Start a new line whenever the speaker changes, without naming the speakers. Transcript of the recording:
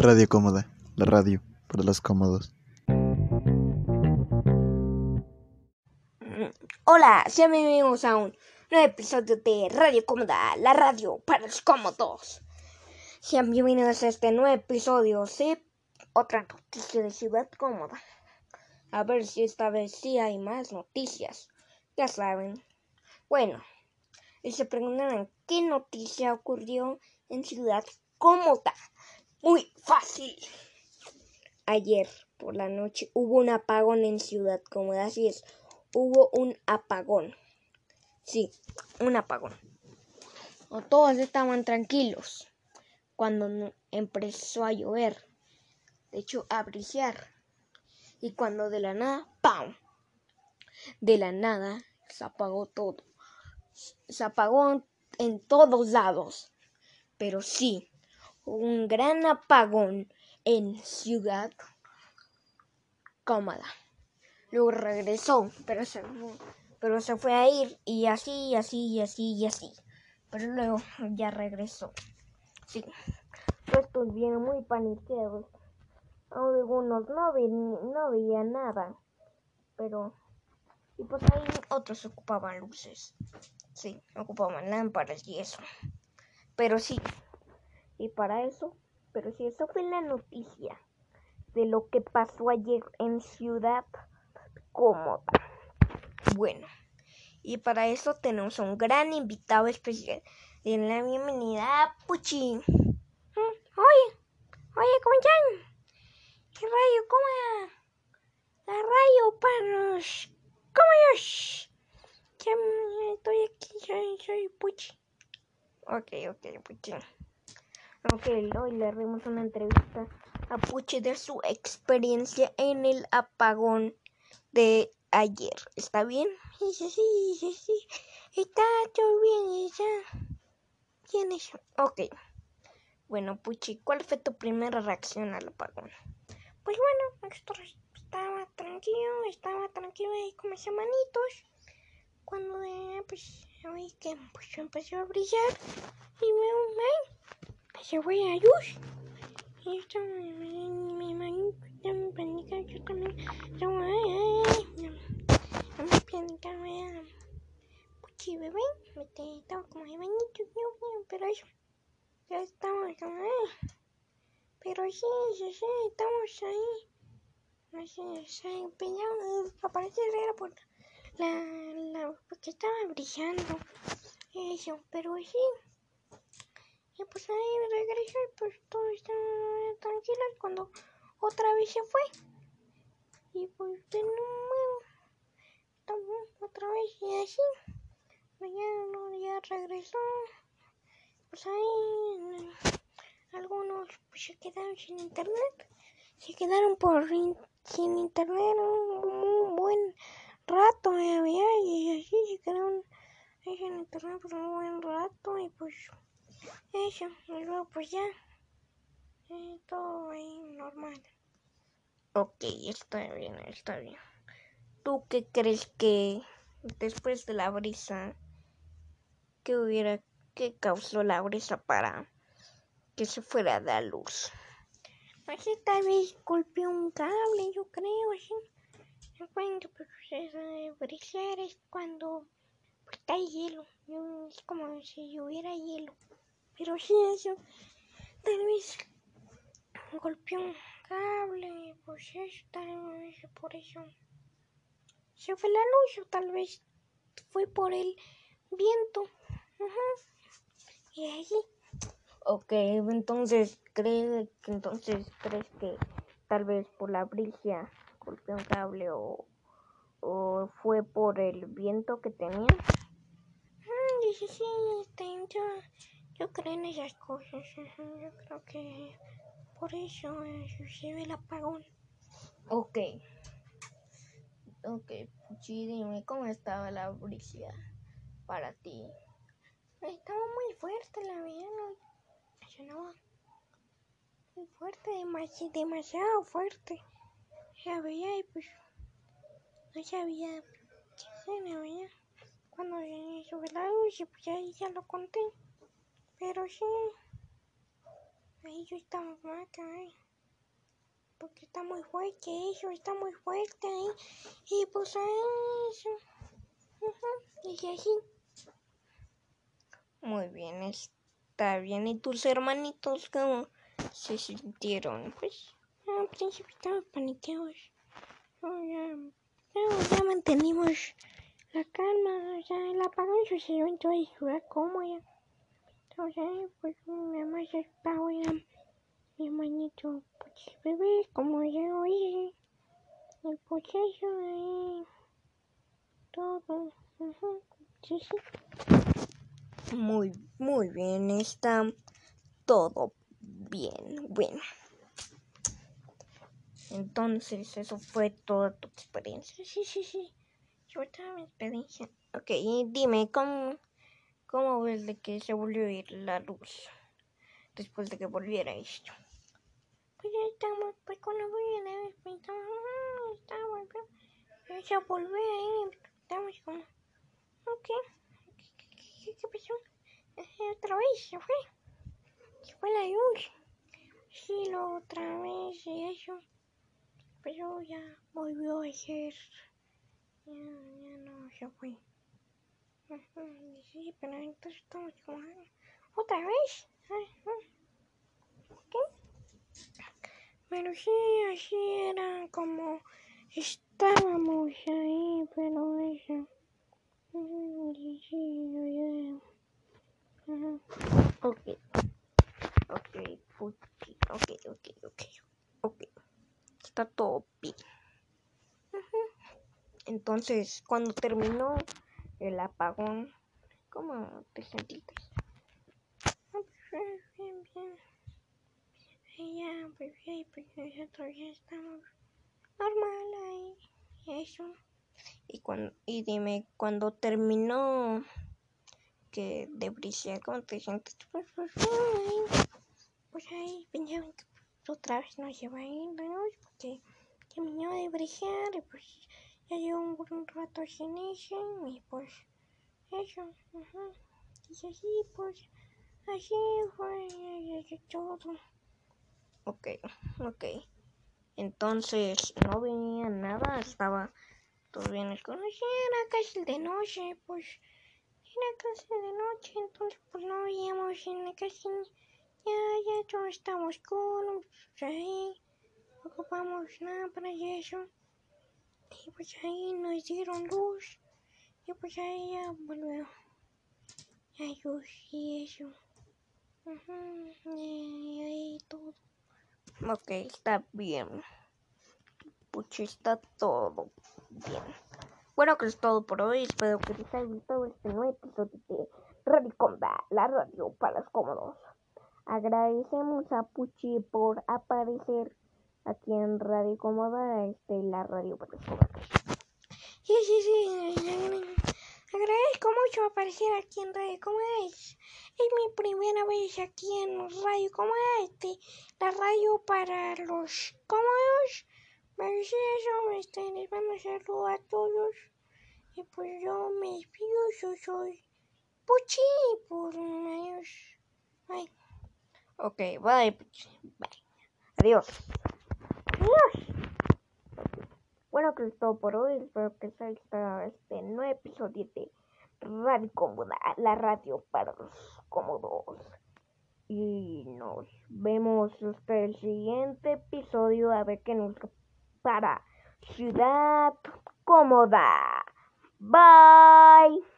Radio Cómoda, la radio para los cómodos.
Hola, sean bienvenidos a un nuevo episodio de Radio Cómoda, la radio para los cómodos. Sean bienvenidos a este nuevo episodio, sí, otra noticia de Ciudad Cómoda. A ver si esta vez sí hay más noticias, ya saben. Bueno, y se preguntarán qué noticia ocurrió en Ciudad Cómoda. Muy fácil. Ayer por la noche hubo un apagón en Ciudad Cómoda, así es, hubo un apagón. Sí, un apagón. todos estaban tranquilos cuando empezó a llover, de hecho a brillar. Y cuando de la nada, ¡pam! De la nada se apagó todo. Se apagó en todos lados. Pero sí, un gran apagón en Ciudad Cómoda. Luego regresó, pero se, pero se fue a ir y así, y así, y así, y así. Pero luego ya regresó. Sí, estos vienen muy paniqueados. Algunos no, no veían nada, pero... Y pues ahí otros ocupaban luces. Sí, ocupaban lámparas y eso. Pero sí, y para eso, pero si eso fue la noticia de lo que pasó ayer en Ciudad Cómoda. Bueno, y para eso tenemos un gran invitado especial. Den la bienvenida a Puchi. Mm, oye, oye, ¿cómo están? ¿Qué rayo? ¿Cómo? La rayo para los... ¿Cómo yo? Estoy aquí, soy, soy Puchi. Ok, ok, Puchi. Aunque hoy le haremos una entrevista a Puchi de su experiencia en el apagón de ayer. ¿Está bien? Sí, sí, sí. Está todo bien, ya. ¿Quién es? Ok. Bueno, Puchi, ¿cuál fue tu primera reacción al apagón? Pues bueno, estaba tranquilo, estaba tranquilo ahí con mis hermanitos. Cuando eh, pues oí que pues, empezó a brillar y veo, se fue a luz. Esto mi manito ya me panica, yo también. Yo, me panica, vea. Puchi, bebé, me estaba como de bañito, pero eso, ya estamos, ay. Pero sí, sí, sí, estamos ahí. No sé, se empeñaron, aparecer era por la, la, porque estaba brillando. Eso, pero sí. Y pues ahí regresó y pues todo está tranquilo cuando otra vez se fue. Y pues de nuevo, otra vez y así. Mañana ya regresó. Pues ahí algunos pues, se quedaron sin internet. Se quedaron por sin internet un, buen rato y así se quedaron sin internet por un buen rato y pues eso, y luego pues ya, eh, todo ahí normal. Ok, está bien, está bien. ¿Tú qué crees que después de la brisa, qué hubiera, qué causó la brisa para que se fuera de la luz? Así tal vez golpeó un cable, yo creo, así. Cuando pues, brisar es cuando está el hielo, es como si hubiera hielo. Pero sí, eso. Tal vez golpeó un cable. Pues eso, tal vez por eso. Se fue la luz o tal vez fue por el viento. Y ahí. Ok, entonces crees que entonces crees que tal vez por la brisa golpeó un cable o, o fue por el viento que tenía. Mm, sí, sí, sí, yo, creo en esas cosas. Yo creo que por eso sucede el apagón. Ok. Ok, sí, dime cómo estaba la brisa para ti. Estaba muy fuerte la vida, no muy fuerte, demasiado, demasiado fuerte. Ya veía y pues no sabía qué se veía. Cuando sube la luz y pues ya, ya lo conté. Pero sí, Eso está muy ¿eh? Porque está muy fuerte, eso está muy fuerte, ¿eh? Y pues eso. Y así. Muy bien, está bien. ¿Y tus hermanitos cómo se sintieron? Pues al principio estaban paniqueados. ya, ya, mantenimos la calma. O sea, el apagón sucedió en toda la ciudad como ya. Entonces, pues mi mamá se ya. Mi hermanito, pues bebé, como ya oí. El proceso ahí. Todo. Sí, sí. Muy, muy bien. Está todo bien. Bueno. Entonces, eso fue toda tu experiencia. Sí, sí, sí. Yo toda mi experiencia. Ok, dime, ¿cómo, ¿cómo ves de que se volvió a ir la luz después de que volviera esto? Pues ya estamos, pues a la vez, pensamos, ah, está volviendo. Ya volvió ahí, estamos como, ok, ¿qué, qué, pasó? Otra vez se fue. Se fue la luz. Sí, lo otra vez y eso pero ya volvió a ser. Ya, ya no se fue. Sí, pero entonces estamos como. ¿Otra vez? ¿Qué? Pero sí, así era como estábamos ahí, pero eso. Sí, sí, Ok. Ok. Ok, ok, ok. Ok está todo bien. Entonces, cuando terminó el apagón, ¿cómo te sentiste? Ah, pues, bien, bien. Ya, pues, pues nosotros ya estamos normal ahí. Eso. Y, cuando, y dime, cuando terminó que de brillar, ¿cómo te sientes? Pues, pues, ahí, pues ahí pensaban que otra vez nos lleva a ir porque terminó de brillar y pues ya llevo un buen rato sin eso y pues eso, y así pues así fue todo. Ok, ok. Entonces no venía nada, estaba todo bien escondido. Era casi de noche, pues era casi de noche, entonces pues no veíamos en la casa ya, ya todo estamos con ahí no ocupamos nada para eso. Y pues ahí nos dieron luz. Y pues ahí ya volvió. Ya luz y eso. y ahí todo. Ok, está bien. Puchi, está todo bien. Bueno, que es todo por hoy. Espero que les haya gustado este nuevo episodio de Radio la radio para los cómodos. Agradecemos a Puchi por aparecer aquí en Radio Cómoda, este, la radio para Sí, sí, sí. Agradezco mucho aparecer aquí en Radio Cómoda. Es, mi primera vez aquí en Radio Cómoda, este, la radio para los cómodos. Pero sí, eso, este, les a saludar a todos. Y pues yo me despido, yo soy Puchi por adiós. Bye. Ok, bye. Bye. Adiós. Adiós. Bueno, que es todo por hoy. Espero que os haya gustado este nuevo episodio de Radio Cómoda, la radio para los cómodos. Y nos vemos hasta el siguiente episodio a ver qué nos para Ciudad Cómoda. Bye.